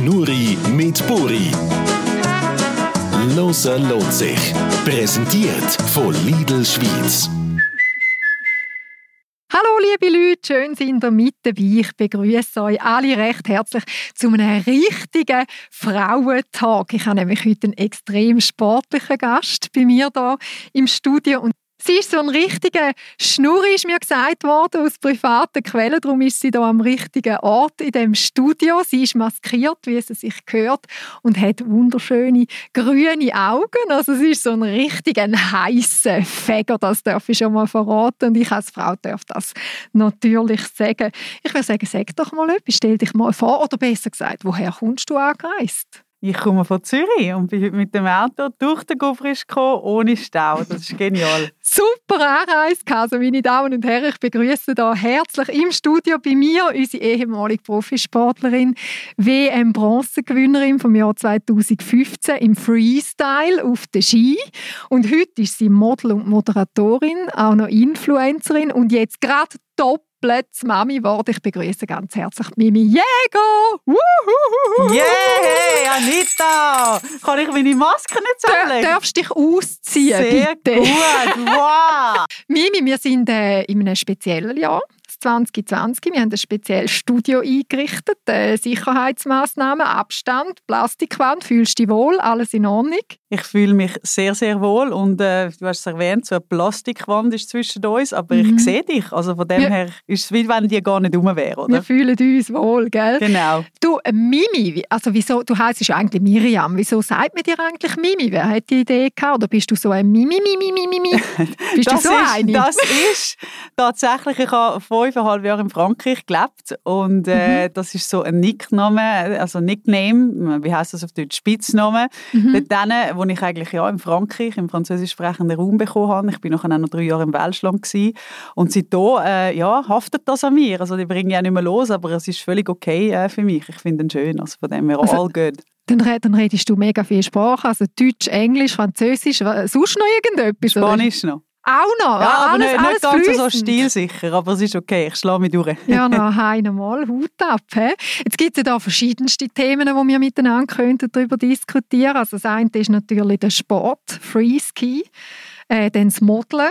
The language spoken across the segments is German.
Schnurri mit Buri. Loser lohnt sich. Präsentiert von Lidl Schweiz. Hallo liebe Leute, schön sind ihr mit dabei. Ich begrüße euch alle recht herzlich zu einem richtigen Frauentag. Ich habe nämlich heute einen extrem sportlichen Gast bei mir hier im Studio und Sie ist so ein richtiger Schnurr, ist mir gesagt worden, aus privaten Quellen. Darum ist sie da am richtigen Ort in dem Studio. Sie ist maskiert, wie es sich gehört, und hat wunderschöne grüne Augen. Also sie ist so ein richtiger heißer Fäger, das darf ich schon mal verraten. Und ich als Frau darf das natürlich sagen. Ich würde sagen, sag doch mal etwas, stell dich mal vor. Oder besser gesagt, woher kommst du angereist? Ich komme von Zürich und bin heute mit dem Auto durch den Gouffrisch gekommen, ohne Stau. Das ist genial. Super Anreise also meine Damen und Herren. Ich begrüße da herzlich im Studio bei mir unsere ehemalige Profisportlerin, WM-Bronzegewinnerin vom Jahr 2015 im Freestyle auf der Ski. Und heute ist sie Model und Moderatorin, auch noch Influencerin und jetzt gerade top Platz Mami geworden. Ich begrüße ganz herzlich Mimi Jäger. Wuhuhuhu. Yeah, Anita! Kann ich meine Maske nicht zusammenlegen? Du darfst dich ausziehen, Sehr bitte. gut, wow! Mimi, wir sind äh, in einem speziellen Jahr. 2020. Wir haben ein spezielles Studio eingerichtet. Äh, Sicherheitsmaßnahmen, Abstand, Plastikwand. Fühlst du dich wohl? Alles in Ordnung? Ich fühle mich sehr, sehr wohl und äh, du hast es erwähnt, so eine Plastikwand ist zwischen uns, aber Mhm. ich sehe dich. Also von dem Ja. her ist es wie wenn die gar nicht rum wäre, Wir oder? fühlen uns wohl, gell? Genau. Du, äh, Mimi, also wieso, du heisst eigentlich Miriam. Wieso sagt man dir eigentlich Mimi? Wer hat die Idee gehabt? Oder bist du so ein Mimi, Mimi, Mimi, Mimi? Bist das du so ist, eine? Das ist tatsächlich, ich habe fünfeinhalb Jahre in Frankreich gelebt und äh, Mhm. das ist so ein Nickname, also Nickname, wie heißt das auf Deutsch, Spitzname. Mhm. Dort dann, wo ich eigentlich ja in Frankreich im französisch sprechenden Raum bekommen habe. Ich bin nachher auch noch drei Jahre im Welschland gewesen. und seitdem äh, ja, haftet das an mir. Also die bringe ich auch nicht mehr los, aber es ist völlig okay äh, für mich. Ich finde ihn schön, also von dem her Also- all good. Dann, dann redest du mega viel Sprache, also Deutsch, Englisch, Französisch, sonst noch irgendetwas? oder? Spanisch noch. Auch noch? Ja, aber alles, nicht, alles nicht ganz so fließend. stilsicher, aber es ist okay, ich schlage mich durch. Ja, noch einmal Hut ab. He? Jetzt gibt es ja da verschiedenste Themen, die wir miteinander könnten darüber diskutieren Also das eine ist natürlich der Sport, Freeski, äh, dann das Modeln,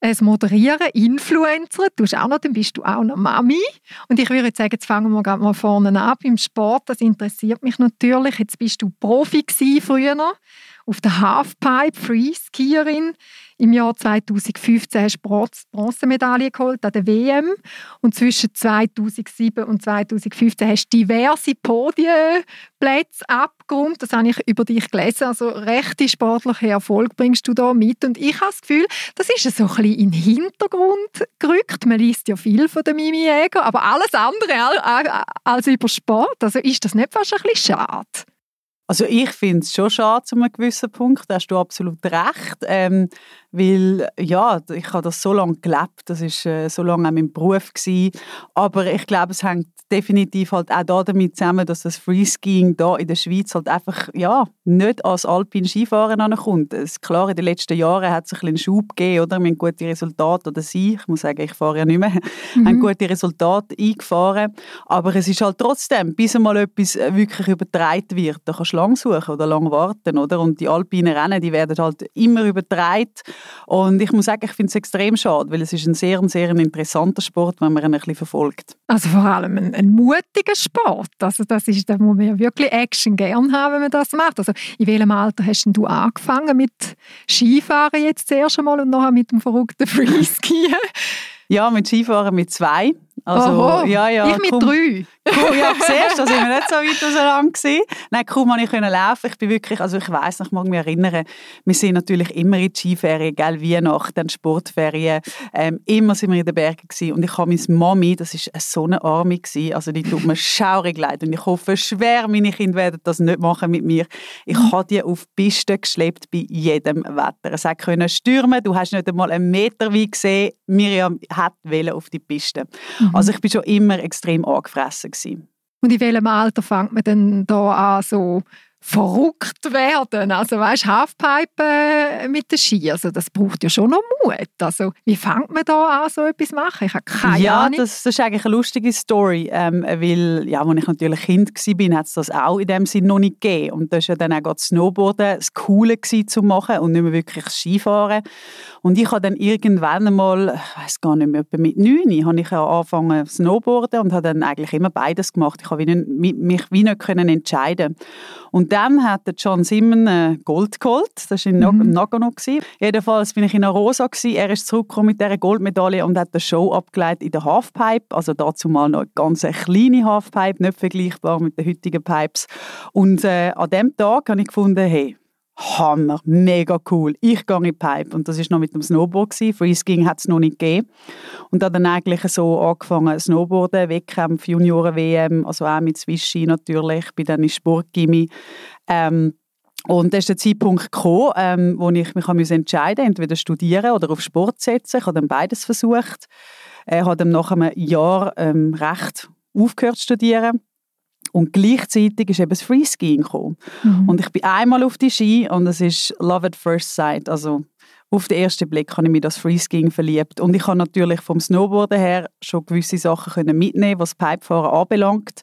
äh, das Moderieren, Influencer, du bist auch noch, dann bist du auch noch Mami. Und ich würde jetzt sagen, jetzt fangen wir gerade mal vorne an beim Sport, das interessiert mich natürlich. Jetzt bist du Profi gewesen früher auf der Halfpipe, Freeskierin. Im Jahr 2015 hast du Bronze- Bronzemedaille geholt an der WM. Und zwischen 2007 und 2015 hast du diverse Podienplätze abgerundet. Das habe ich über dich gelesen. Also rechte sportliche Erfolg bringst du da mit. Und ich habe das Gefühl, das ist so ein bisschen in den Hintergrund gerückt. Man liest ja viel von der Mimi Jäger, aber alles andere al- al- als über Sport. Also ist das nicht fast ein bisschen schade? Also ich finde es schon schade zu einem gewissen Punkt, da hast du absolut recht, ähm, weil ja, ich habe das so lange gelebt, das ist äh, so lange auch mein Beruf gewesen. aber ich glaube, es hängt definitiv halt auch da damit zusammen, dass das Freeskiing da in der Schweiz halt einfach ja, nicht als alpin Skifahren ankommt. Es, klar, in den letzten Jahren hat es ein einen Schub gegeben, oder? Wir haben gute Resultate, oder sie, ich muss sagen, ich fahre ja nicht mehr, haben gute Resultate eingefahren, aber es ist halt trotzdem, bis einmal etwas äh, wirklich übertragen wird, da kannst du lang suchen oder lang warten, oder? Und die alpinen Rennen, die werden halt immer übertragen und ich muss sagen, ich finde es extrem schade, weil es ist ein sehr, sehr interessanter Sport, wenn man ihn ein bisschen verfolgt. Also vor allem ein, ein mutiger Sport. Also das ist, da muss man ja wirklich Action gern haben, wenn man das macht. Also in welchem Alter hast denn du angefangen mit Skifahren jetzt zuerst einmal und nachher mit dem verrückten Freeskien? Ja, mit Skifahren mit zwei. Also, Oho, ja, ja, ich mit kaum- drei. Cool, ja, siehst du, da sind wir nicht so weit auseinander gewesen. Nein, kaum konnte ich können laufen. Ich bin wirklich, also ich weiss noch, ich mag mich erinnern, wir sind natürlich immer in die Skiferien, gell, Weihnachten, Sportferien, ähm, immer sind wir in den Bergen gewesen. Und ich habe meine Mami, das ist so eine Arme gewesen, also die tut mir schaurig leid. Und ich hoffe schwer, meine Kinder werden das nicht machen mit mir. Ich habe die auf die Piste geschleppt bei jedem Wetter. Es hat können stürmen, du hast nicht einmal einen Meter weit gesehen. Miriam hat auf die Piste. Also ich bin schon immer extrem angefressen gewesen. Und in welchem Alter fängt man denn da an, so verrückt werden. Also weißt, Halfpipe äh, mit der Ski, also das braucht ja schon noch Mut. Also wie fängt man da an, so etwas zu machen? Ich habe keine ja, Ahnung. das, das ist eigentlich eine lustige Story, ähm, weil, ja, als ich natürlich Kind war, hat es das auch in dem Sinne noch nicht gegeben. Und das war ja dann auch das Snowboarden das Coole zu machen und nicht mehr wirklich Skifahren. Und ich habe dann irgendwann einmal, ich weiß gar nicht mehr, mit neun, habe ich angefangen Snowboarden und habe dann eigentlich immer beides gemacht. Ich habe mich wie nicht können entscheiden und dann hat der John Simon äh, Gold geholt. Das war in mhm. Nagano. Jedenfalls bin ich in Arosa. Er ist zurückgekommen mit dieser Goldmedaille und hat die Show abgeleitet in der Halfpipe. Also dazu mal noch eine ganz kleine Halfpipe, nicht vergleichbar mit den heutigen Pipes. Und äh, an dem Tag habe ich gefunden, hey, Hammer, mega cool. Ich gehe in die Pipe. Und das war noch mit dem Snowboard. Freeskiing hat es noch nicht gegeben. Und habe dann eigentlich so angefangen, Snowboarden, Wettkämpfe, Junioren-WM, also auch mit Swishy natürlich. Ich bin dann in Sportgimmi. Ähm, und dann ist der Zeitpunkt gekommen, ähm, wo ich mich entscheiden musste, entweder studieren oder auf Sport setzen. Ich habe dann beides versucht. Ich habe dann nach einem Jahr ähm, Recht aufgehört zu studieren und gleichzeitig ist eben das Freeskiing gekommen. Mhm. Und ich bin einmal auf die Ski und es ist Love at First Sight. Also auf den ersten Blick habe ich mich das Freeskiing verliebt. Und ich habe natürlich vom Snowboarden her schon gewisse Sachen können mitnehmen, was Pipefahren anbelangt.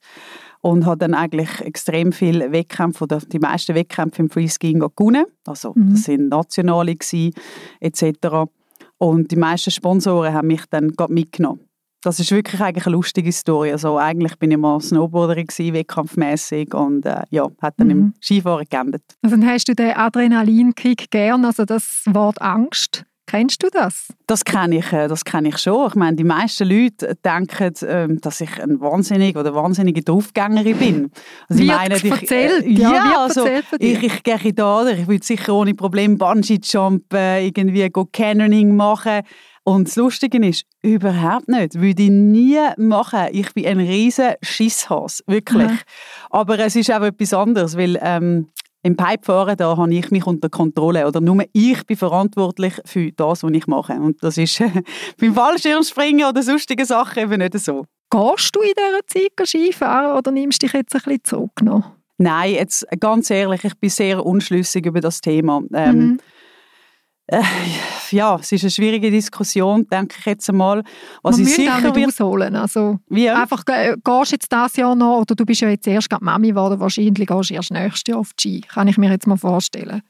Und habe dann eigentlich extrem viele Wettkämpfe oder die meisten Wettkämpfe im Freeskiing gewonnen. Also mhm. das sind nationale gewesen, etc. Und die meisten Sponsoren haben mich dann mitgenommen das ist wirklich eigentlich eine lustige Story. Also eigentlich bin ich mal Snowboarderin gewesen, wettkampfmäßig und äh, ja, hat dann mhm. im Skifahren geendet. Also dann hast du den Adrenalinkick gern, also das Wort Angst. Kennst du das? Das kenne ich, äh, das kenne ich schon. Ich meine, die meisten Leute denken, ähm, dass ich ein wahnsinnig oder wahnsinnige Draufgängerin bin. Also ich meine, ich, erzählt? Äh, ja, ja also, ich, ich gehe da, ich würde sicher ohne Problem Bungee Jumpen, irgendwie go Canyoning machen. Und das Lustige ist, überhaupt nicht. Würde ich nie machen. Ich bin ein riesen Schisshas, wirklich. Mhm. Aber es ist auch etwas anderes, weil ähm, im Pipefahren, da habe ich mich unter Kontrolle. Oder nur ich bin verantwortlich für das, was ich mache. Und das ist beim Fallschirmspringen oder sonstigen Sachen eben nicht so. Gehst du in dieser Zeit Skifahren oder nimmst du dich jetzt ein bisschen zurück noch? Nein, jetzt ganz ehrlich, ich bin sehr unschlüssig über das Thema. Ähm, mhm äh, ja, es ist eine schwierige Diskussion, denke ich jetzt einmal. Was Man ich sicher auch nicht ausholen. Also, Wie? Einfach, äh, gehst du jetzt dieses Jahr noch, oder du bist ja jetzt erst gerade Mami geworden, wahrscheinlich gehst du erst nächstes Jahr auf die Ski. Kann ich mir jetzt mal vorstellen.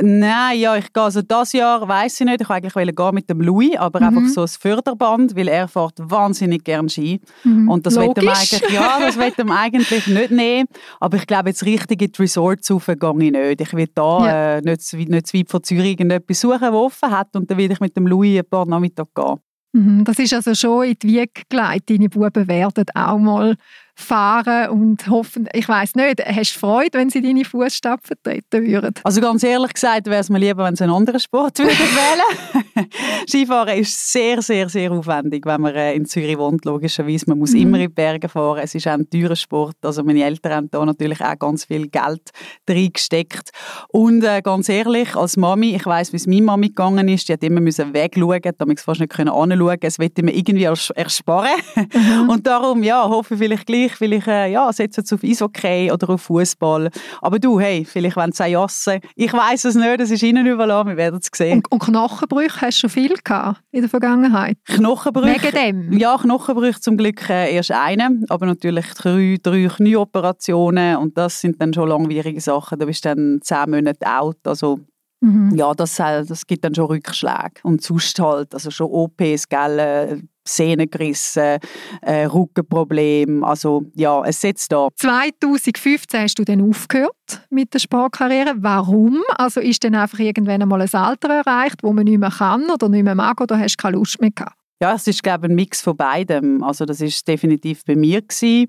Nein, ja, ich gehe also das Jahr weiß ich nicht. Ich wollte eigentlich gehen mit dem Louis, aber mhm. einfach so ein Förderband, weil er fährt wahnsinnig gern Ski mhm. und das wird eigentlich ja, das wird ihm eigentlich nicht nehmen. Aber ich glaube jetzt richtig in die Resorts rauf gehe ich nicht. Ich will da ja. äh, nicht, nicht zu weit von Zürich irgendetwas suchen, das offen hat und dann will ich mit dem Louis ein paar Nachmittag gehen. Mhm, das ist also schon in die Wiege gelegt. Deine Buben werden auch mal fahren und hoffen, ich weiß nicht, hast du Freude, wenn sie deine Fußstapfen treten würden? Also ganz ehrlich gesagt, wäre es mir lieber, wenn sie einen anderen Sport würden wählen Skifahren ist sehr, sehr, sehr aufwendig, wenn man äh, in Zürich wohnt, logischerweise. Man muss mhm. immer in die Berge fahren, es ist auch ein teurer Sport. Also meine Eltern haben da natürlich auch ganz viel Geld reingesteckt. Und äh, ganz ehrlich, als Mami, ich weiß, wie es meine Mami gegangen ist, die hat immer müssen wegschauen, damit sie fast nicht anschauen Es wollte mir irgendwie ersparen. Mhm. Und darum, ja, hoffe ich vielleicht gleich ich, weil ich äh, ja, setze jetzt auf Eishockey oder auf Fußball. Aber du, hey, vielleicht wollen sie jassen. Ich weiß es nicht, es ist ihnen überlassen, wir werden es sehen. Und, und Knochenbrüche hast du schon viel gehabt in der Vergangenheit? Knochenbrüche? Wegen dem? Ja, Knochenbrüche zum Glück äh, erst einen, aber natürlich drei, drei Knieoperationen und das sind dann schon langwierige Sachen. Da bist du dann zehn Monate alt, also Mhm. Ja, das, äh, das gibt dann schon Rückschläge. Und sonst halt, also schon OPs, gell, Sehnen gerissen, äh, Rückenproblem, also ja, es setzt da. 2015 hast du dann aufgehört mit der Sportkarriere. Warum? Also ist dann einfach irgendwann einmal ein Alter erreicht, wo man nicht mehr kann oder nicht mehr mag oder hast du keine Lust mehr gehabt? Ja, es ist glaube ich, ein Mix von beidem. Also das ist definitiv bei mir gewesen.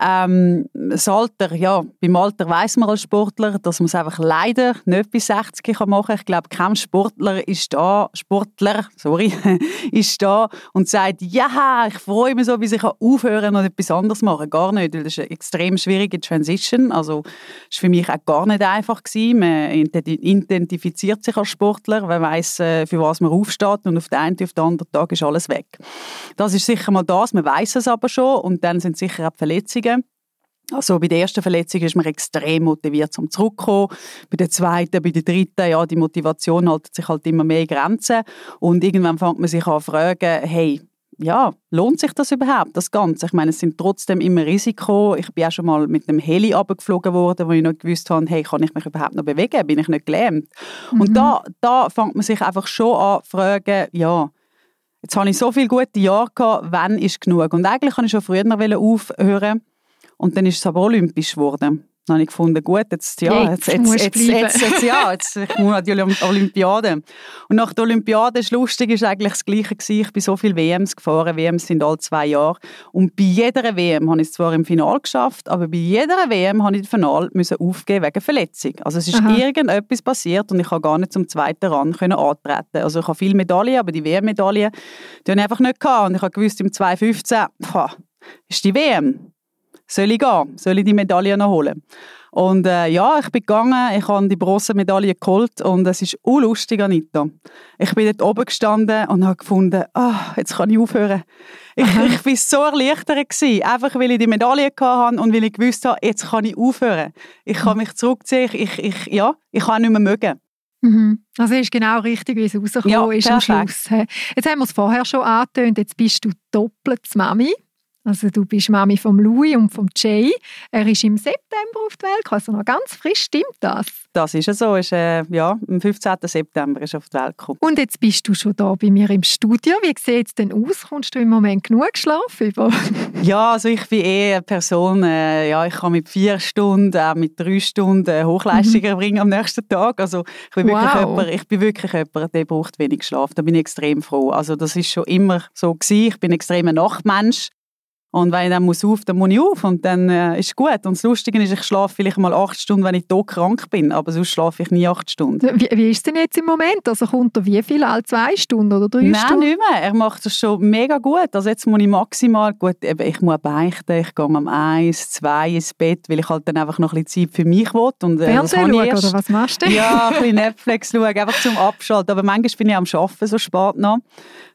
Ähm, das Alter, ja, beim Alter weiß man als Sportler, dass man es einfach leider nicht bis 60 kann machen. Ich glaube, kein Sportler ist da, Sportler, sorry, ist da und sagt, ja, ich freue mich so, wie ich aufhören und etwas anderes machen. Gar nicht, weil das ist eine extrem schwierige Transition. Also es war für mich auch gar nicht einfach gewesen. Man identifiziert sich als Sportler, man weiß, äh, für was man aufsteht und auf den einen auf den anderen Tag ist alles weg. Das ist sicher mal das, man weiß es aber schon und dann sind sicher auch die Verletzungen. Also bei der ersten Verletzung ist man extrem motiviert zum Zurückkommen. Bei der zweiten, bei der dritten, ja, die Motivation hält sich halt immer mehr Grenzen. Und irgendwann fängt man sich an zu fragen, hey, ja, lohnt sich das überhaupt, das Ganze? Ich meine, es sind trotzdem immer Risiko. Ich bin auch schon mal mit einem Heli abgeflogen worden, wo ich noch gewusst habe, hey, kann ich mich überhaupt noch bewegen? Bin ich nicht gelähmt? Mhm. Und da, da fängt man sich einfach schon an zu fragen, ja, jetzt habe ich so viele gute Jahre gehabt, wann ist genug? Und eigentlich kann ich schon früher aufhören und dann ist es aber olympisch geworden. Dann habe ich gefunden, gut, jetzt, ja, jetzt, jetzt, jetzt, jetzt, jetzt, ja, jetzt, ich muss an die Olympiade. Und nach der Olympiade, das Lustige ist eigentlich das Gleiche gewesen. Ich bin so viele WMs gefahren. WMs sind alle zwei Jahre. Und bei jeder WM habe ich es zwar im Finale geschafft, aber bei jeder WM habe ich das Finale müssen aufgeben wegen Verletzung. Also es ist Aha. irgendetwas passiert und ich habe gar nicht zum zweiten Rang können antreten. Also ich habe viele Medaillen, aber die WM-Medaillen, die habe ich einfach nicht gehabt. Und ich habe gewusst, im 2015, pah, ist die WM soll ich gehen? Soll ich die Medaille noch holen? Und äh, ja, ich bin gegangen, ich habe die Bronzemedaille geholt und es ist unlustig, Anita. Ich bin dort oben gestanden und habe gefunden, ah, jetzt kann ich aufhören. Ich, ich war so erleichtert gewesen, einfach weil ich die Medaille hatte und weil ich gewusst habe, jetzt kann ich aufhören. Ich kann mich zurückziehen, ich, ich, ja, ich kann nicht mehr mögen. Mhm. Also ist genau richtig, wie es rausgekommen ja, ist am Schluss. Jetzt haben wir es vorher schon angetönt, jetzt bist du doppelt Mami. Also du bist Mami vom Louis und vom Jay. Er ist im September auf die Welt gekommen, also noch ganz frisch, stimmt das? Das ist ja so, ist, äh, ja, am 15. September ist er auf die Welt gekommen. Und jetzt bist du schon da bei mir im Studio. Wie sieht es denn aus? Kommst du im Moment genug Schlaf über? ja, also ich bin eher eine Person, äh, ja, ich kann mit vier Stunden, auch mit drei Stunden Hochleistungen mhm. erbringen am nächsten Tag. Also ich bin, wow. wirklich jemand, ich bin wirklich jemand, der braucht wenig Schlaf. Da bin ich extrem froh. Also das ist schon immer so gewesen. Ich bin ein Nachtmensch. Und wenn ich dann muss auf, dann muss ich auf und dann äh, ist gut. Und das Lustige ist, ich schlafe vielleicht mal acht Stunden, wenn ich tot krank bin, aber sonst schlafe ich nie acht Stunden. Wie, wie ist es denn jetzt im Moment? Also kommt er wie viel? All zwei Stunden oder drei Nein, Stunden? Nein, nicht mehr. Er macht das schon mega gut. Also jetzt muss ich maximal, gut, eben, ich muss beichten, ich gehe um eins, zwei ins Bett, weil ich halt dann einfach noch ein bisschen Zeit für mich will. Und, äh, Fernsehen schauen oder was machst du? Ja, ein bisschen Netflix schauen, einfach zum Abschalten. Aber manchmal bin ich am Arbeiten so spät noch.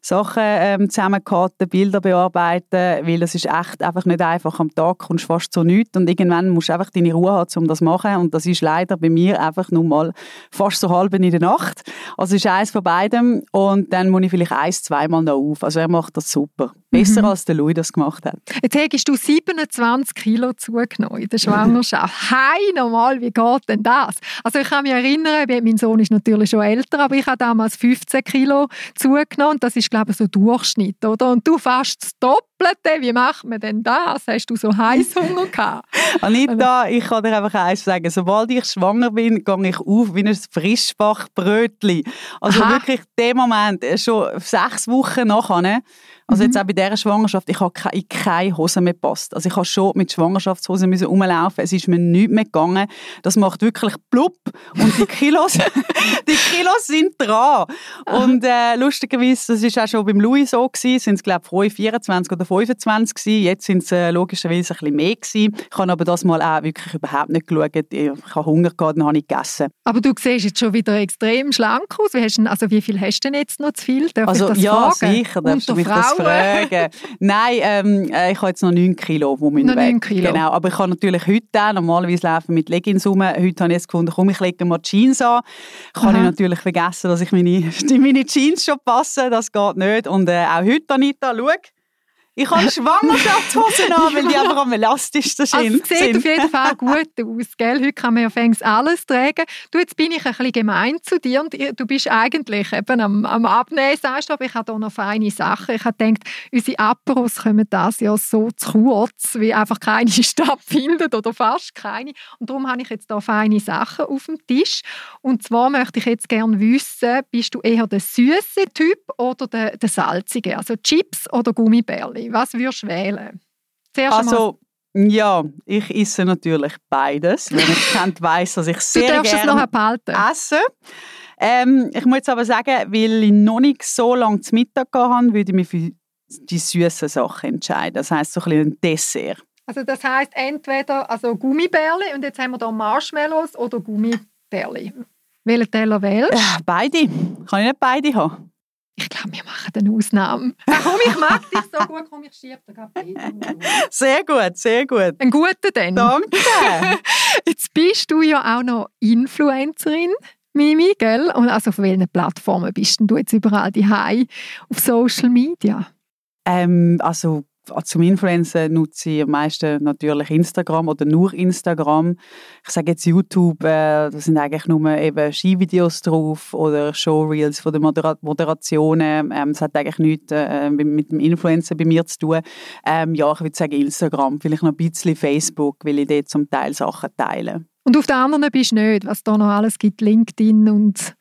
Sachen ähm, zusammenkarten, Bilder bearbeiten, weil es ist echt einfach nicht einfach. Am Tag kommst du fast zu nichts und irgendwann musst du einfach deine Ruhe haben, um das zu machen und das ist leider bei mir einfach nur mal fast so halb in der Nacht. Also es ist eins von beidem und dann muss ich vielleicht eins, zweimal noch auf. Also er macht das super. Besser mhm. als der Louis das gemacht hat. Jetzt hast du 27 Kilo zugenommen in der Schwangerschaft. Hey, normal, wie geht denn das? Also ich kann mich erinnern, mein Sohn ist natürlich schon älter, aber ich habe damals 15 Kilo zugenommen und das ist glaube so Durchschnitt, oder? Und du fast das Doppelte, wie macht man denn das? Hast du so Heißhunger gehabt? Anita, ich kann dir einfach eins sagen, sobald ich schwanger bin, gehe ich auf wie ein Frischbachbrötchen. Also Aha. wirklich, dem Moment, schon sechs Wochen nachher? Also mhm. jetzt auch bei dieser Schwangerschaft, ich habe keine, keine Hose mehr gepasst. Also ich habe schon mit Schwangerschaftshosen müssen rumlaufen. Es ist mir nichts mehr gegangen. Das macht wirklich plupp und die Kilos, die Kilos sind dran. Und äh, lustigerweise, das ist auch schon beim Louis so gewesen, sind es glaube ich 24 oder 25 gewesen. Jetzt sind es äh, logischerweise ein bisschen mehr gewesen. Ich habe aber das mal auch wirklich überhaupt nicht geschaut. Ich habe Hunger gehabt, dann habe ich gegessen. Aber du siehst jetzt schon wieder extrem schlank aus. Wie, hast also wie viel hast du denn jetzt noch zu viel? Darf also ja, fragen? sicher. Darfst du mich Frau? das fragen. Nein, ähm, äh, ich habe jetzt noch 9 Kilo, die müssen weg. Kilo. Genau, aber ich habe natürlich heute auch, normalerweise laufen mit Leggings rum, heute habe ich jetzt gefunden, komm, ich lege mal Jeans an. Kann Aha. ich natürlich vergessen, dass ich meine, meine Jeans schon passe, das geht nicht. Und äh, auch heute, Anita, schau, ich habe Schwangerschaftshosen an, weil die einfach am elastischsten sind. Also, es sieht auf jeden Fall gut aus. Gell? Heute kann man ja fängs alles tragen. Du, jetzt bin ich ein bisschen gemein zu dir und du bist eigentlich eben am, am Abnehmen, sagst du, aber ich habe hier noch feine Sachen. Ich habe gedacht, unsere Aperos kommen das ja so zu kurz, wie einfach keine stattfindet oder fast keine. Und darum habe ich jetzt hier feine Sachen auf dem Tisch. Und zwar möchte ich jetzt gerne wissen, bist du eher der süße Typ oder der, der salzige? Also Chips oder Gummibärli? Was würdest du wählen? Zuerst also, ja, ich esse natürlich beides. Wenn ich kennt, weiss, dass ich sehr gerne esse. Ähm, ich muss jetzt aber sagen, weil ich noch nicht so lange zu Mittag habe, würde ich mich für die süßen Sachen entscheiden. Das heisst so ein, bisschen ein Dessert. Also das heisst entweder also Gummibärli und jetzt haben wir hier Marshmallows oder Gummibärli. Welchen Teller wählst du? Ja, beide. Kann ich nicht beide haben? Ich glaube, wir machen eine Ausnahme. Komm, ich mag dich so gut, komm, ich schiebe dir gerade Sehr gut, sehr gut. Ein guter denn. Danke. Jetzt bist du ja auch noch Influencerin. Mimi, gell? Und also auf welchen Plattformen bist du jetzt überall die auf Social Media? Ähm, also zum Influencer nutze ich am meisten natürlich Instagram oder nur Instagram. Ich sage jetzt YouTube, äh, da sind eigentlich nur eben Skivideos drauf oder Showreels von den Modera Moderationen. Ähm, das hat eigentlich nichts äh, mit dem Influencer bei mir zu tun. Ähm, ja, ich würde sagen Instagram, vielleicht noch ein bisschen Facebook, weil ich dort zum Teil Sachen teile. Und auf der anderen bist du nicht, was da noch alles gibt, LinkedIn und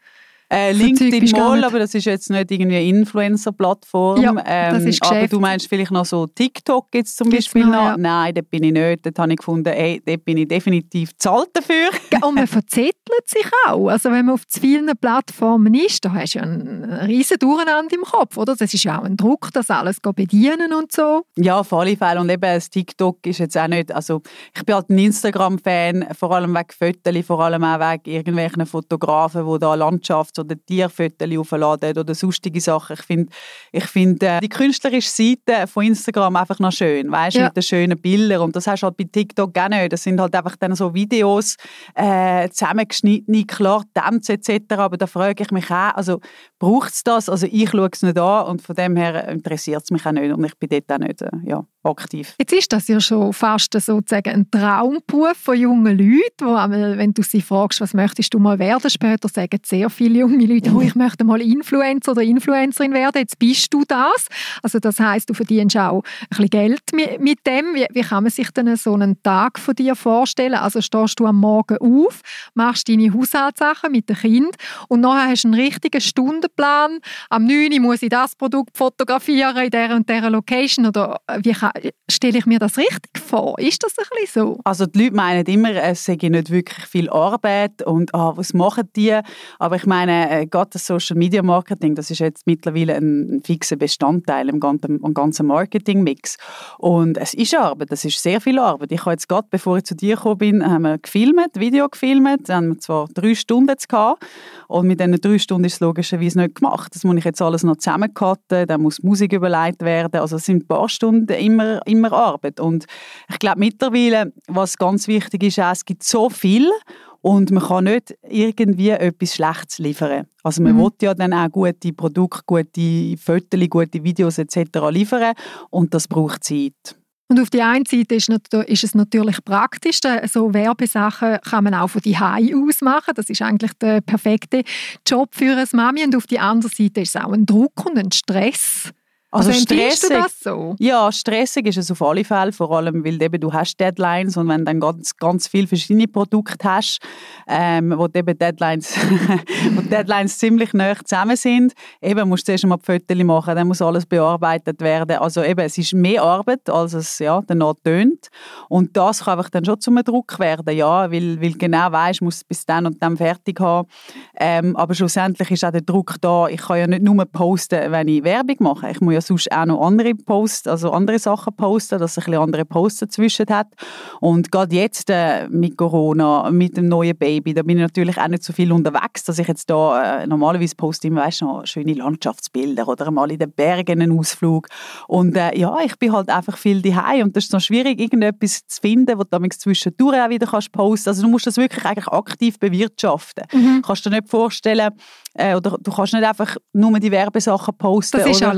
äh, LinkedIn mal, aber das ist jetzt nicht irgendwie eine Influencer-Plattform. Ja, das ist ähm, aber du meinst vielleicht noch so TikTok jetzt zum gibt's Beispiel noch? Ja. Nein, dort bin ich nicht. Dort habe ich gefunden, ey, dort bin ich definitiv zahlt dafür. und man verzettelt sich auch. Also wenn man auf zu vielen Plattformen ist, da hast du ja einen riesen Durcheinander im Kopf, oder? Das ist ja auch ein Druck, das alles bedienen und so. Ja, auf alle Fälle. Und eben das TikTok ist jetzt auch nicht, also ich bin halt ein Instagram-Fan, vor allem wegen Fotos, vor allem auch wegen irgendwelchen Fotografen, die da Landschafts- oder Tierfotos aufladen oder sonstige Sachen. Ich finde ich find, äh, die künstlerische Seite von Instagram einfach noch schön, weißt du, ja. mit den schönen Bildern. Und das hast du halt bei TikTok auch nicht. Das sind halt einfach dann so Videos, äh, zusammengeschnittene, klar, Tänze etc. Aber da frage ich mich auch, also braucht es das? Also ich schaue es nicht an und von dem her interessiert es mich auch nicht und ich bin dort auch nicht äh, ja, aktiv. Jetzt ist das ja schon fast sozusagen ein Traumberuf von jungen Leuten, wo wenn du sie fragst, was möchtest du mal werden später, sagen sehr viele junge Leute, oh, ich möchte mal Influencer oder Influencerin werden, jetzt bist du das. Also das heißt, du verdienst auch ein bisschen Geld mit, dem. Wie, wie, kann man sich denn so einen Tag von dir vorstellen? Also stehst du am Morgen auf, machst deine Haushaltssachen mit dem Kind und nachher hast du einen richtigen Stundenplan. Am 9 Uhr muss ich das Produkt fotografieren in dieser und dieser Location oder wie kann, stelle ich mir das richtig vor? Ist das ein bisschen so? Also die Leute meinen immer, es sei nicht wirklich viel Arbeit und ah, was machen die? Aber ich meine, äh, gerade das Social Media Marketing, das ist jetzt mittlerweile ein, fixer Bestandteil im ganzen, im ganzen Marketing-Mix. Und es ist Arbeit, das ist sehr viel Arbeit. Ich habe jetzt gerade, bevor ich zu dir gekommen bin, haben wir gefilmt, Video gefilmt, dann haben wir zwar drei Stunden jetzt gehabt und mit diesen drei Stunden ist es logischerweise nicht gemacht. Das muss ich jetzt alles noch zusammencutten, dann muss Musik überlegt werden, also es sind ein paar Stunden immer, immer Arbeit. Und ich glaube mittlerweile, was ganz wichtig ist, es gibt so viel und man kann nicht irgendwie etwas Schlechtes liefern. Also man mhm. will ja dann auch gute Produkte, gute Fotos, gute Videos etc. liefern und das braucht Zeit. Und auf der einen Seite ist, ist, es natürlich praktisch, so Werbesachen kann man auch von die aus machen. Das ist eigentlich der perfekte Job für eine Mami. Und auf der anderen Seite ist es auch ein Druck und ein Stress also, also stressig. du das so? Ja, stressig ist es auf alle Fälle, vor allem, weil eben du hast Deadlines und wenn du dann ganz, ganz viele verschiedene Produkte hast, ähm, wo eben Deadlines, wo Deadlines ziemlich nah zusammen sind, eben musst du zuerst mal Fotos machen, dann muss alles bearbeitet werden. Also eben, es ist mehr Arbeit, als es ja, danach tönt. Und das kann einfach dann schon zum Druck werden, ja, weil, weil genau weißt, du musst bis dann und dann fertig haben. Ähm, aber schlussendlich ist auch der Druck da. Ich kann ja nicht nur posten, wenn ich Werbung mache. Ich muss ja sonst auch noch andere Posts, also andere Sachen posten, dass es ein bisschen andere Posts dazwischen hat. Und gerade jetzt äh, mit Corona, mit dem neuen Baby, da bin ich natürlich auch nicht so viel unterwegs, dass ich jetzt da äh, normalerweise poste immer, weißt, noch schöne Landschaftsbilder oder mal in den Bergen einen Ausflug. Und äh, ja, ich bin halt einfach viel daheim und das ist noch schwierig, irgendetwas zu finden, wo du zwischendurch auch wieder kannst posten. Also du musst das wirklich eigentlich aktiv bewirtschaften. Mhm. Kannst du dir nicht vorstellen, äh, oder du kannst nicht einfach nur die Werbesachen posten. Das ist oder? auch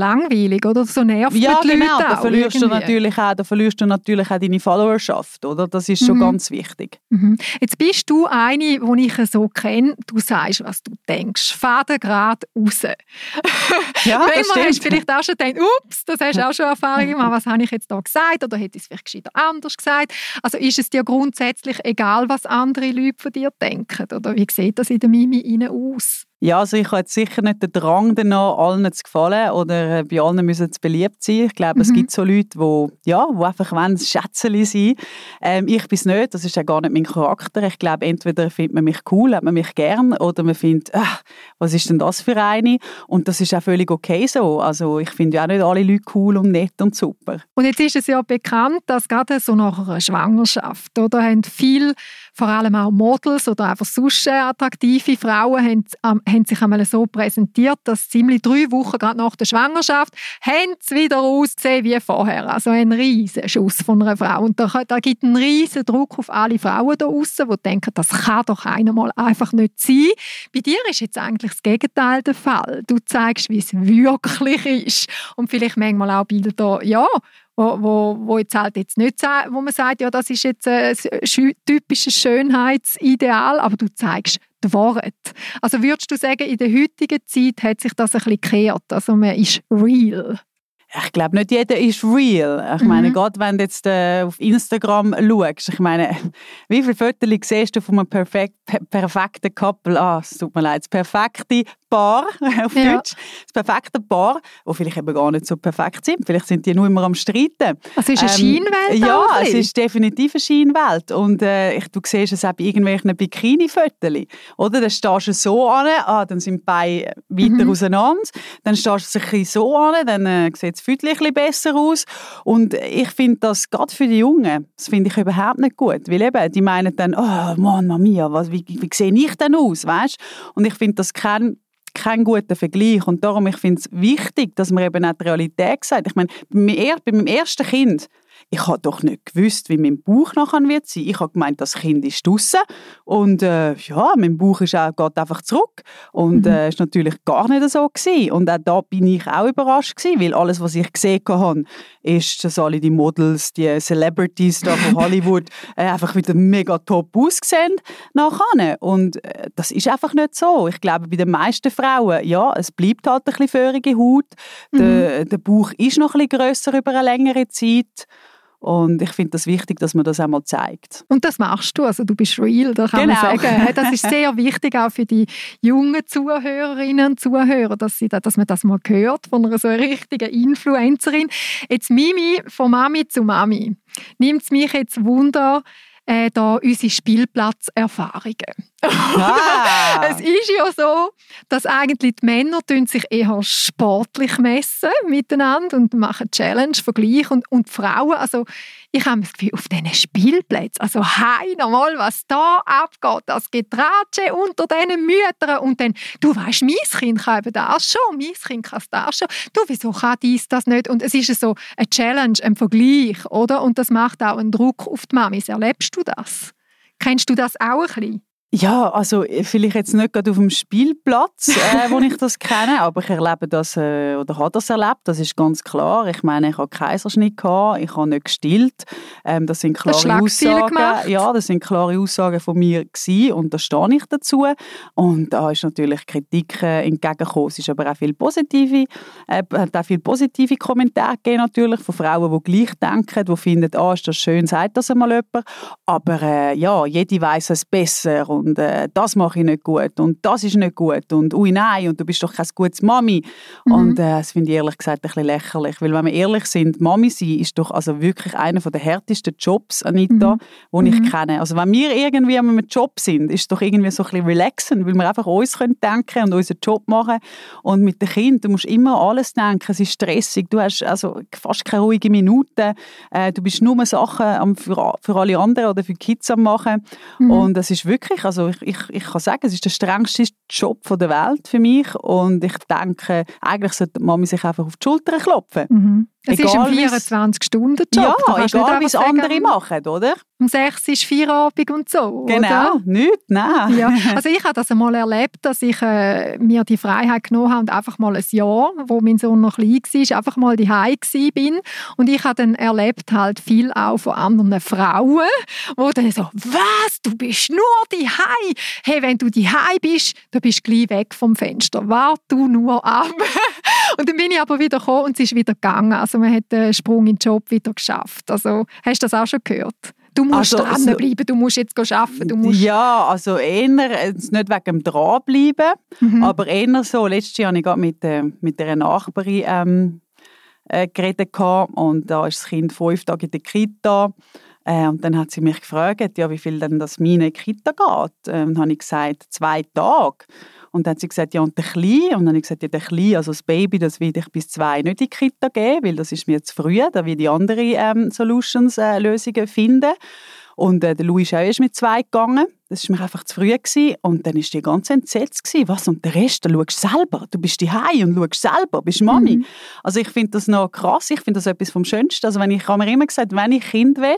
langweilig, oder? So nervt ja, die genau, Leute da verlierst du natürlich auch, da verlierst du natürlich auch deine Followerschaft, oder? Das ist schon mhm. ganz wichtig. Mhm. Jetzt bist du eine, die ich so kenne, du sagst, was du denkst. Faden gerade raus. Ja, das stimmt. hast du vielleicht auch schon gedacht, ups, das hast du auch schon Erfahrung gemacht, was habe ich jetzt da gesagt oder hätte ich es vielleicht gescheiter anders gesagt. Also ist es dir grundsätzlich egal, was andere Leute von dir denken? Oder wie sieht das in der Mimi aus? Ja, also ich habe jetzt sicher nicht den Drang danach, allen zu gefallen oder äh, bei allen müssen zu beliebt sein. Ich glaube, mhm. es gibt so Leute, die, ja, die einfach wollen, Schätzeli sein ähm, Ich bin es nicht, das ist ja gar nicht mein Charakter. Ich glaube, entweder findet man mich cool, hat man mich gern oder man findet, ach, was ist denn das für eine? Und das ist auch völlig okay so. Also ich finde ja auch nicht alle Leute cool und nett und super. Und jetzt ist es ja bekannt, dass gerade so nach einer Schwangerschaft, oder, haben viele, vor allem auch Models oder einfach sonst attraktive Frauen, haben am haben sich einmal so präsentiert, dass ziemlich drei Wochen gerade nach der Schwangerschaft haben sie wieder ausgesehen wie vorher. Also ein riesen Schuss von einer Frau. Und da, da gibt einen riesen Druck auf alle Frauen da draußen, die denken, das kann doch einmal einfach nicht sein. Bei dir ist jetzt eigentlich das Gegenteil der Fall. Du zeigst, wie es wirklich ist. Und vielleicht manchmal auch Bilder, ja, wo, wo, wo jetzt halt jetzt nicht wo man sagt, ja, das ist jetzt ein typisches Schönheitsideal, aber du zeigst die Wahrheit. Also würdest du sagen, in der heutigen Zeit hat sich das ein bisschen gekehrt, also man ist real? ich glaube nicht jeder ist real. Ich mhm. meine, gerade wenn du jetzt äh, auf Instagram schaust, ich meine, wie viele Fotos siehst du von einem perfekt, per perfekten Couple? Ah, es tut mir leid, das perfekte Paar auf ja. Deutsch. Das perfekte Paar, wo vielleicht eben gar nicht so perfekt sind. Vielleicht sind die nur immer am Streiten. Also es ist eine ähm, Scheinwelt Ja, es ist definitiv eine Scheinwelt. Und äh, ich, du siehst es auch bei irgendwelchen Bikini-Fotos. Oder? Dann stehst du so an, ah, dann sind die Beine weiter mhm. auseinander. Dann stehst du sich so an, dann äh, sieht es Fütchen besser aus. Und ich finde das gerade für die Jungen, das finde ich überhaupt nicht gut. Weil eben, die meinen dann, oh Mann, Mia, was, wie, wie sehe ich denn aus? Weißt? Und ich finde das kein kein guter Vergleich. Und darum, ich finde es wichtig, dass man eben auch die Realität sagt. Ich meine, bei meinem ersten Kind, ich habe doch nicht gewusst, wie mein Bauch nachher wird sein. Ich habe gemeint, das Kind ist draußen und äh, ja, mein Bauch ist auch, geht einfach zurück und mhm. äh, ist natürlich gar nicht so gewesen. Und auch da bin ich auch überrascht gewesen, weil alles, was ich gesehen habe, ist, dass alle die Models, die Celebrities da von Hollywood äh, einfach wieder mega top aussehen nachher. Und äh, das ist einfach nicht so. Ich glaube, bei den meisten Frauen, ja, es bleibt halt ein bisschen förige Haut. Mhm. Der, der Bauch ist noch ein bisschen grösser über eine längere Zeit. Und ich finde das wichtig, dass man das einmal zeigt. Und das machst du, also du bist real, da kann genau. man sagen. Das ist sehr wichtig auch für die jungen Zuhörerinnen und Zuhörer, dass, sie, dass man das mal hört von einer so richtigen Influencerin. Jetzt Mimi, von Mami zu Mami. Nimmt es mich jetzt Wunder, äh, da unsere Spielplatzerfahrungen. Ah. es ist ja so, dass eigentlich die Männer sich eher sportlich messen miteinander und machen Challenge, Vergleich und, und die Frauen, also ich habe das Gefühl, auf diesen Spielplätzen, also hei nochmal, was da abgeht, das Getratsche unter diesen Müttern und dann, du weißt, mein Kind kann eben das schon, mein Kind kann das schon, du, wieso kann dies das nicht? Und es ist so eine Challenge, ein Vergleich, oder? Und das macht auch einen Druck auf die Mamis. Erlebst du das? Kennst du das auch ein bisschen? Ja, also äh, vielleicht jetzt nicht gerade auf dem Spielplatz, äh, wo ich das kenne, aber ich erlebe das äh, oder habe das erlebt, das ist ganz klar. Ich meine, ich habe Kaiserschnitt gehabt, ich habe nicht gestillt. Ähm, das sind klare Aussagen. Gemacht. Ja, das sind klare Aussagen von mir gewesen, und da stehe ich dazu. Und da ist natürlich Kritik äh, entgegengekommen. Es ist aber auch viel positive, äh, hat auch viel positive Kommentare gegeben natürlich von Frauen, die gleich denken, die finden, ah, ist das schön, sagt das einmal jemand. Aber äh, ja, jede weiß es besser und äh, das mache ich nicht gut und das ist nicht gut und ui nein und du bist doch kein gutes Mami. Mhm. Und äh, das finde ich ehrlich gesagt ein bisschen lächerlich, weil wenn wir ehrlich sind, Mami sein ist doch also wirklich einer der härtesten Jobs, Anita, mhm. den ich mhm. kenne. Also wenn wir irgendwie an einem Job sind, ist es doch irgendwie so ein bisschen relaxen, weil wir einfach uns können denken und unseren Job machen und mit dem Kind, du musst immer alles denken, es ist stressig, du hast also fast keine ruhige Minute, äh, du bist nur Sachen für, für alle anderen oder für die Kids am machen mhm. und das ist wirklich also ich, ich, ich kann sagen, es ist der strengste Job der Welt für mich und ich denke, eigentlich sollte Mami sich einfach auf die Schulter klopfen. Mhm. Es ist ein 24-Stunden-Job. Ja, egal wie es andere machen, oder? Um 6 ist Feierabend und so, Genau, oder? nicht, nein. Ja. Also ich habe das einmal erlebt, dass ich äh, mir die Freiheit genommen habe und einfach mal ein Jahr, wo mein Sohn noch klein war, einfach mal daheim bin und ich habe dann erlebt halt viel auch von anderen Frauen, wo dann so, was, du bist nur daheim? Hey, wenn du daheim bist, dann bist du gleich weg vom Fenster. Wart du nur ab. und dann bin ich aber wieder gekommen und es ist wieder gegangen. Also man hat den Sprung in den Job wieder geschafft. Also hast du das auch schon gehört? Du musst also, dranbleiben, also, du musst jetzt arbeiten. Du musst ja, also eher, nicht wegen dem Dranbleiben, mhm. aber eher so, letztes Jahr hatte ich mit, äh, mit einer Nachbarin ähm, äh, geredet und da ist das Kind fünf Tage in der Kita äh, und dann hat sie mich gefragt, ja, wie viel denn das meine Kita geht. Ähm, dann habe ich gesagt, zwei Tage. Und dann hat sie gesagt, ja, und der Kleine? Und dann habe ich gesagt, ja, der Kleine, also das Baby, das will ich bis zwei nicht in die Kita geben, weil das ist mir zu früh, da will ich andere ähm, Solutions, äh, Lösungen finden. Und äh, der Louis ist auch erst mit zwei gegangen. Das war mir einfach zu früh. Gewesen. Und dann war die ganz entsetzt. Gewesen. Was? Und der Rest, du schaust selber. Du bist daheim und schaust selber, bist Mami. Mhm. Also ich finde das noch krass. Ich finde das etwas vom Schönsten. Also wenn ich habe mir immer gesagt, wenn ich Kind will,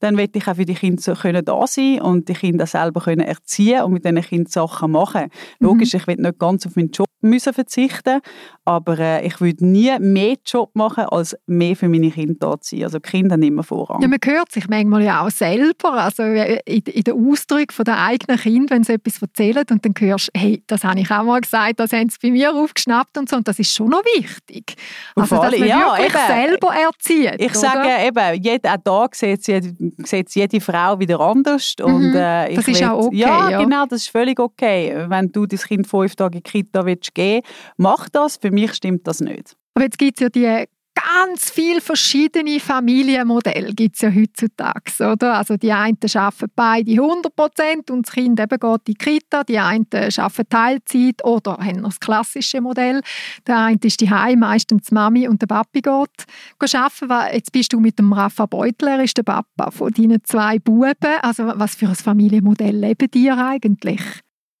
dann will ich auch für die Kinder so können da sein und die Kinder selber können erziehen und mit diesen Kindern Sachen machen. Mhm. Logisch, ich will nicht ganz auf meinen Job müssen verzichten, aber äh, ich würde nie mehr Job machen, als mehr für meine Kinder da zu sein. Also die Kinder nehmen immer Vorrang. Ja, man hört sich manchmal ja auch selber, also äh, in, in der Ausdruck von der eigenen Kinder, wenn sie etwas erzählen und dann hörst du, hey, das habe ich auch mal gesagt, das haben sie bei mir aufgeschnappt und so und das ist schon noch wichtig. Also, dass man ja, wirklich eben. selber erzieht. Ich oder? sage eben, jeder, auch da sieht jede, sieht jede Frau wieder anders. Mhm. Und, äh, das ist will, auch okay. Ja, ja, genau, das ist völlig okay. Wenn du das Kind fünf Tage in die Kita willst geben mach das. Für mich stimmt das nicht. Aber jetzt gibt es ja die ganz viele verschiedene Familienmodelle gibt es ja heutzutage, oder? Also die einen arbeiten beide 100 Prozent und das Kind eben geht in die Kita, die einen arbeiten Teilzeit oder haben noch das klassische Modell. Der eine ist die Heim, meistens die Mami und der Papi geht arbeiten. Jetzt bist du mit dem Rafa Beutler, ist der Papa von deinen zwei Buben. Also was für ein Familienmodell leben die eigentlich?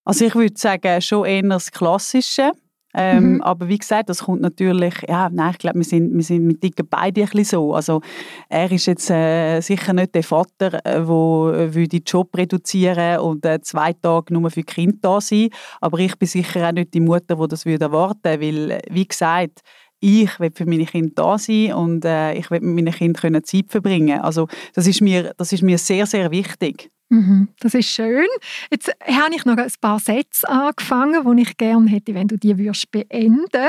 Also ich würde sagen, schon eher das Klassische. Ähm, mhm. Aber wie gesagt, das kommt natürlich, ja, nein, ich glaube, wir sind, wir sind mit Dicken beide ein bisschen so. Also er ist jetzt äh, sicher nicht der Vater, der äh, äh den Job reduzieren und äh, zwei Tage nur für Kinder da sein. Aber ich bin sicher auch nicht die Mutter, die das würde erwarten weil, wie gesagt, ich will für meine Kinder da sein und äh, ich will mit meinen Kindern Zeit verbringen. Also das ist mir, das ist mir sehr, sehr wichtig. Mhm, das ist schön. Jetzt habe ich noch ein paar Sätze angefangen, die ich gerne hätte, wenn du die würdest beenden.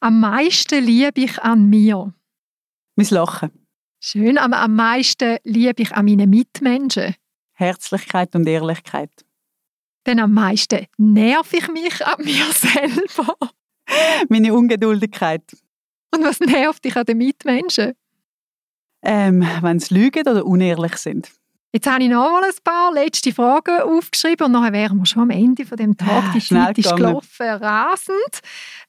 Am meisten liebe ich an mir. Mein Lachen. Schön, aber am meisten liebe ich an meinen Mitmenschen. Herzlichkeit und Ehrlichkeit. Dann am meisten nerv ich mich an mir selber. Meine Ungeduldigkeit. Und was nervt dich an den Mitmenschen? Ähm, wenn sie lügen oder unehrlich sind. Jetzt habe ich noch mal ein paar letzte Fragen aufgeschrieben und dann wären wir schon am Ende von dem Tag. Die Zeit ist gelaufen, rasend.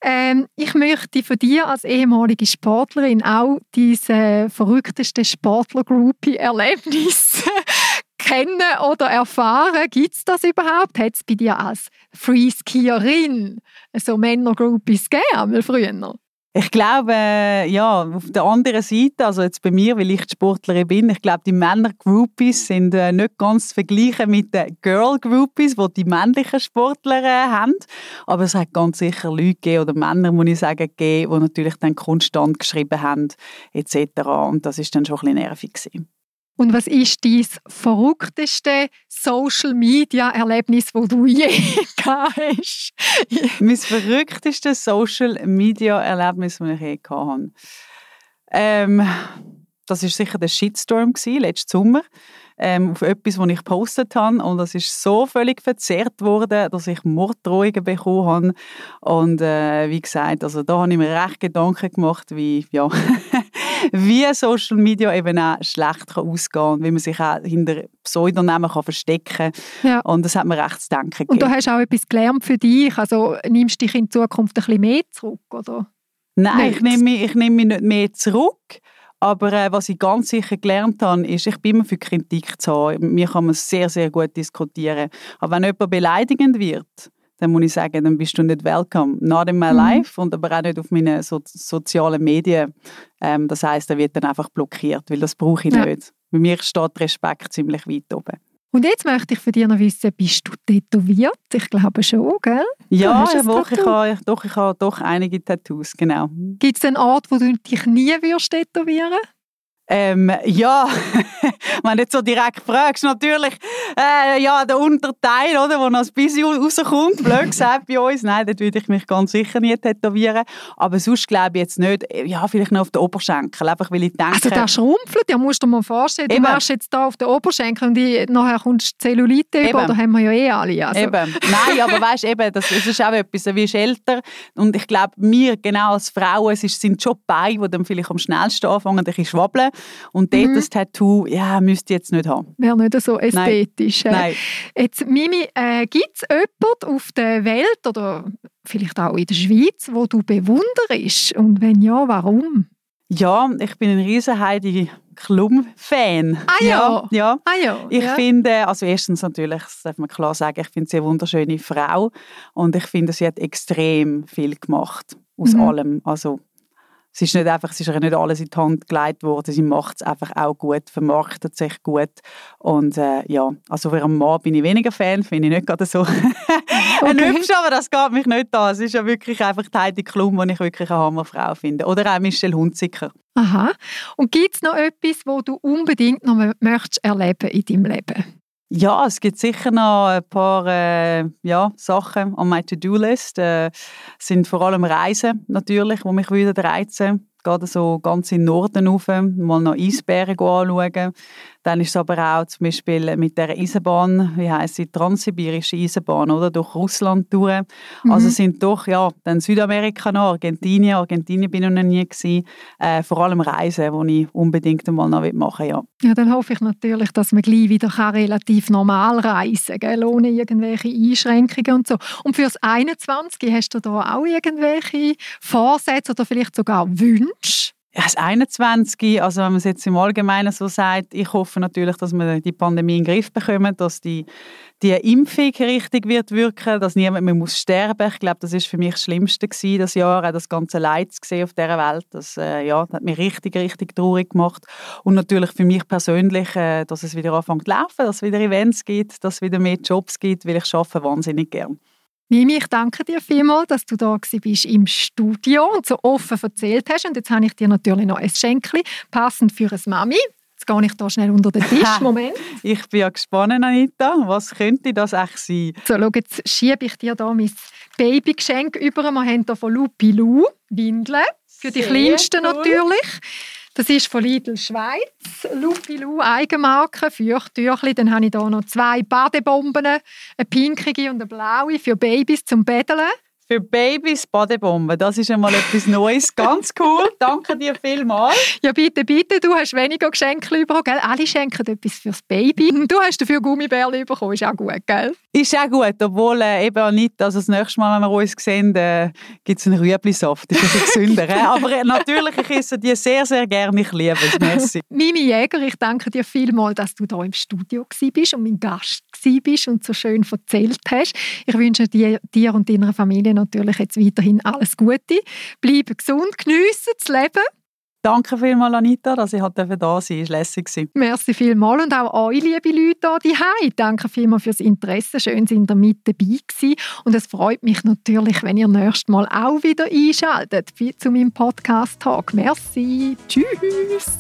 Ähm, ich möchte von dir als ehemalige Sportlerin auch diese verrückteste Sportler-Groupie-Erlebnis kennen oder erfahren. Gibt es das überhaupt? Hat es bei dir als Freeskierin so Männer-Groupies gegeben, früher? Ich glaube, ja, auf der anderen Seite, also jetzt bei mir, weil ich Sportlerin bin, ich glaube, die Männer-Groupies sind äh, nicht ganz zu vergleichen mit den Girl-Groupies, die die männlichen Sportler äh, haben. Aber es hat ganz sicher Leute gegeben, oder Männer, muss ich sagen, gegeben, die natürlich dann konstant geschrieben haben, etc. Und das ist dann schon ein bisschen nervig gewesen. Und was ist dein verrückteste Social Media Erlebnis, wo du je gehabt hast? mein verrückteste Social Media Erlebnis, das ich je gehabt habe. Ähm, das war sicher der Shitstorm gewesen, letzten Sommer ähm, auf etwas, was ich gepostet habe und das ist so völlig verzerrt worden, dass ich Morddrohungen bekommen habe und äh, wie gesagt, also da habe ich mir recht Gedanken gemacht, wie, ja, wie Social Media eben auch schlecht kann ausgehen kann, wie man sich auch hinter Pseudonamen kann verstecken kann ja. und das hat mir recht zu denken gegeben. Und du hast auch etwas gelernt für dich, also nimmst du dich in Zukunft ein bisschen mehr zurück, oder? Nein, ich nehme, mich, ich nehme mich nicht mehr zurück, aber äh, was ich ganz sicher gelernt habe, ist, ich bin immer für Kritik zu haben. Mir kann man sehr, sehr gut diskutieren. Aber wenn jemand beleidigend wird, dann muss ich sagen, dann bist du nicht welcome. Not in my mhm. life und aber auch nicht auf meinen so sozialen Medien. Ähm, das heißt, er wird dann einfach blockiert, weil das brauche ich ja. nicht. Bei mir steht Respekt ziemlich weit oben. Und jetzt möchte ich von dir noch wissen, bist du tätowiert? Ich glaube schon, gell? Ja, doch ich, habe, doch, ich habe doch einige Tattoos, genau. Gibt es einen Ort, wo du dich nie würdest tätowieren ähm, ja, wenn du jetzt so direkt fragst, natürlich, äh, ja, der Unterteil, oder, wo noch ein bisschen rauskommt, blöd gesagt bei uns, nein, dort würde ich mich ganz sicher nie tätowieren, aber sonst glaube ich jetzt nicht, ja, vielleicht noch auf den Oberschenkel, einfach weil ich denke... Also der schrumpft, ja, musst du dir mal vorstellen, eben. du wärst jetzt da auf den Oberschenkel und die, nachher kommst du Zellulite eben. über, da haben wir ja eh alle. Also. Eben, nein, aber weißt eben, das, das ist auch etwas, du wirst älter und ich glaube, wir, genau als Frauen, es sind schon die Beine, die dann vielleicht am schnellsten anfangen, ein bisschen schwabbeln und dort mhm. das Tattoo, ja, müsste ich jetzt nicht haben. Wäre nicht so ästhetisch. Nein. Nein. Jetzt, Mimi, äh, gibt es jemanden auf der Welt oder vielleicht auch in der Schweiz, wo du bewunderst? Und wenn ja, warum? Ja, ich bin ein riesen Heidi Klum-Fan. Ah ja. ja. Ah ja. Ich ja. finde, also erstens natürlich, das darf man klar sagen, ich finde sie eine wunderschöne Frau und ich finde, sie hat extrem viel gemacht aus Mhm. allem. Also es ist nicht einfach, es ist nicht alles in die Hand gelegt worden, sie macht es einfach auch gut, vermarktet sich gut und äh, ja, also für einen Mann bin ich weniger Fan, finde ich nicht gerade so ein Okay. hübsch, aber das geht mich nicht an. Es ist ja wirklich einfach die Heidi Klum, die ich wirklich eine Hammerfrau finde. Oder auch Michelle Hunziker. Aha. Und gibt es noch etwas, wo du unbedingt noch mö- möchtest erleben in deinem Leben? Ja, es gibt sicher noch ein paar äh, ja, Sachen on my To-Do-List. Äh, sind vor allem Reisen natürlich, die mich wieder reizen. Gerade so ganz in den Norden rauf, mal noch Eisbären anschauen. Dann ist es aber auch zum Beispiel mit der Eisenbahn, wie heisst sie, transsibirische Eisenbahn, oder? Durch Russland durch. Also Mhm. es sind doch, ja, dann Südamerika noch, Argentinien. Argentinien bin ich noch nie gewesen. Äh, vor allem Reisen, die ich unbedingt einmal noch machen will, ja. Ja, dann hoffe ich natürlich, dass man gleich wieder kann relativ normal reisen kann, ohne irgendwelche Einschränkungen und so. Und fürs 21 hast du da auch irgendwelche Vorsätze oder vielleicht sogar Wünsche? Ja, das 21, also wenn man es jetzt im Allgemeinen so sagt, ich hoffe natürlich, dass wir die Pandemie in den Griff bekommen, dass die, die Impfung richtig wird wirken, dass niemand mehr muss sterben. Ich glaube, das ist für mich das Schlimmste gewesen, das Jahr, das ganze Leid zu sehen auf dieser Welt. Das, äh, ja, das hat mich richtig, richtig traurig gemacht. Und natürlich für mich persönlich, äh, dass es wieder anfängt zu laufen, dass es wieder Events gibt, dass es wieder mehr Jobs gibt, weil ich arbeite wahnsinnig gern. Mimi, ich danke dir vielmals, dass du da bist im Studio und so offen erzählt hast. Und jetzt habe ich dir natürlich noch ein Schenkli, passend für eine Mami. Jetzt gehe ich da schnell unter den Tisch. Moment. Ich bin ja gespannt, Anita, was könnte das echt sein? So, schau, jetzt schiebe ich dir da mein Babygeschenk über. Wir haben hier von Lupilou Windeln, für die Sehr Kleinsten cool. natürlich. Das ist von Lidl Schweiz, Lupilou Eigenmarke, Feuchttüchli. Dann habe ich hier noch zwei Badebomben, eine pinkige und eine blaue für Babys zum Bädeln. Für Babys Badebomben, das ist einmal etwas Neues. Ganz cool. Danke dir vielmals. Ja, bitte, bitte, du hast weniger Geschenke bekommen, gell? Alle schenken etwas fürs Baby. Du hast dafür Gummibärli bekommen, ist auch gut, gell? Ist auch gut, obwohl äh, eben nicht, also das nächste Mal, wenn wir uns sehen, äh, gibt es einen Rüeblisaft. Das ist ein bisschen gesünder. äh. Aber äh, natürlich, ich esse die sehr, sehr gerne. Ich liebe es. Merci. Mimi Jäger, ich danke dir vielmals, dass du hier im Studio bist und mein Gast bist und so schön erzählt hast. Ich wünsche dir, dir und deiner Familie natürlich jetzt weiterhin alles Gute. Bleibe gesund, geniessen das Leben. Danke vielmals, Anita, dass ich halt da sein durfte. Es war lässig. Merci vielmals und auch euch, liebe Leute hier die Danke vielmals fürs Interesse. Schön, sind ihr mit dabei gewesen. Und es freut mich natürlich, wenn ihr nächstes Mal auch wieder einschaltet zu meinem Podcast-Talk. Merci. Tschüss.